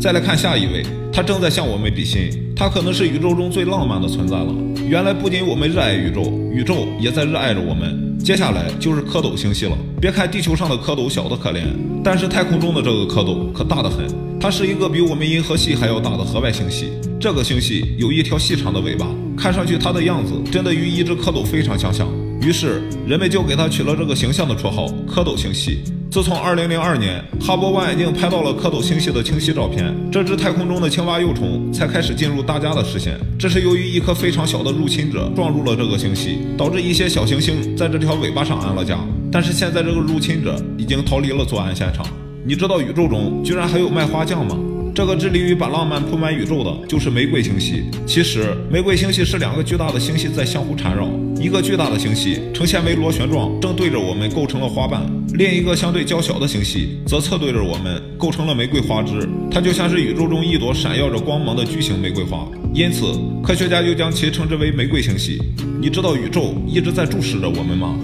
再来看下一位，他正在向我们比心，他可能是宇宙中最浪漫的存在了。原来不仅我们热爱宇宙，宇宙也在热爱着我们。接下来就是蝌蚪星系了。别看地球上的蝌蚪小得可怜，但是太空中的这个蝌蚪可大得很。它是一个比我们银河系还要大的河外星系。这个星系有一条细长的尾巴，看上去它的样子真的与一只蝌蚪非常相像。于是人们就给它取了这个形象的绰号——蝌蚪星系。自从2002年哈勃望远镜拍到了蝌蚪星系的清晰照片，这只太空中的青蛙幼虫才开始进入大家的视线。这是由于一颗非常小的入侵者撞入了这个星系，导致一些小行星在这条尾巴上安了家。但是现在这个入侵者已经逃离了作案现场。你知道宇宙中居然还有卖花匠吗？这个致力于把浪漫铺满宇宙的，就是玫瑰星系。其实，玫瑰星系是两个巨大的星系在相互缠绕，一个巨大的星系呈现为螺旋状，正对着我们构成了花瓣；另一个相对较小的星系则侧对着我们，构成了玫瑰花枝。它就像是宇宙中一朵闪耀着光芒的巨型玫瑰花，因此科学家又将其称之为玫瑰星系。你知道宇宙一直在注视着我们吗？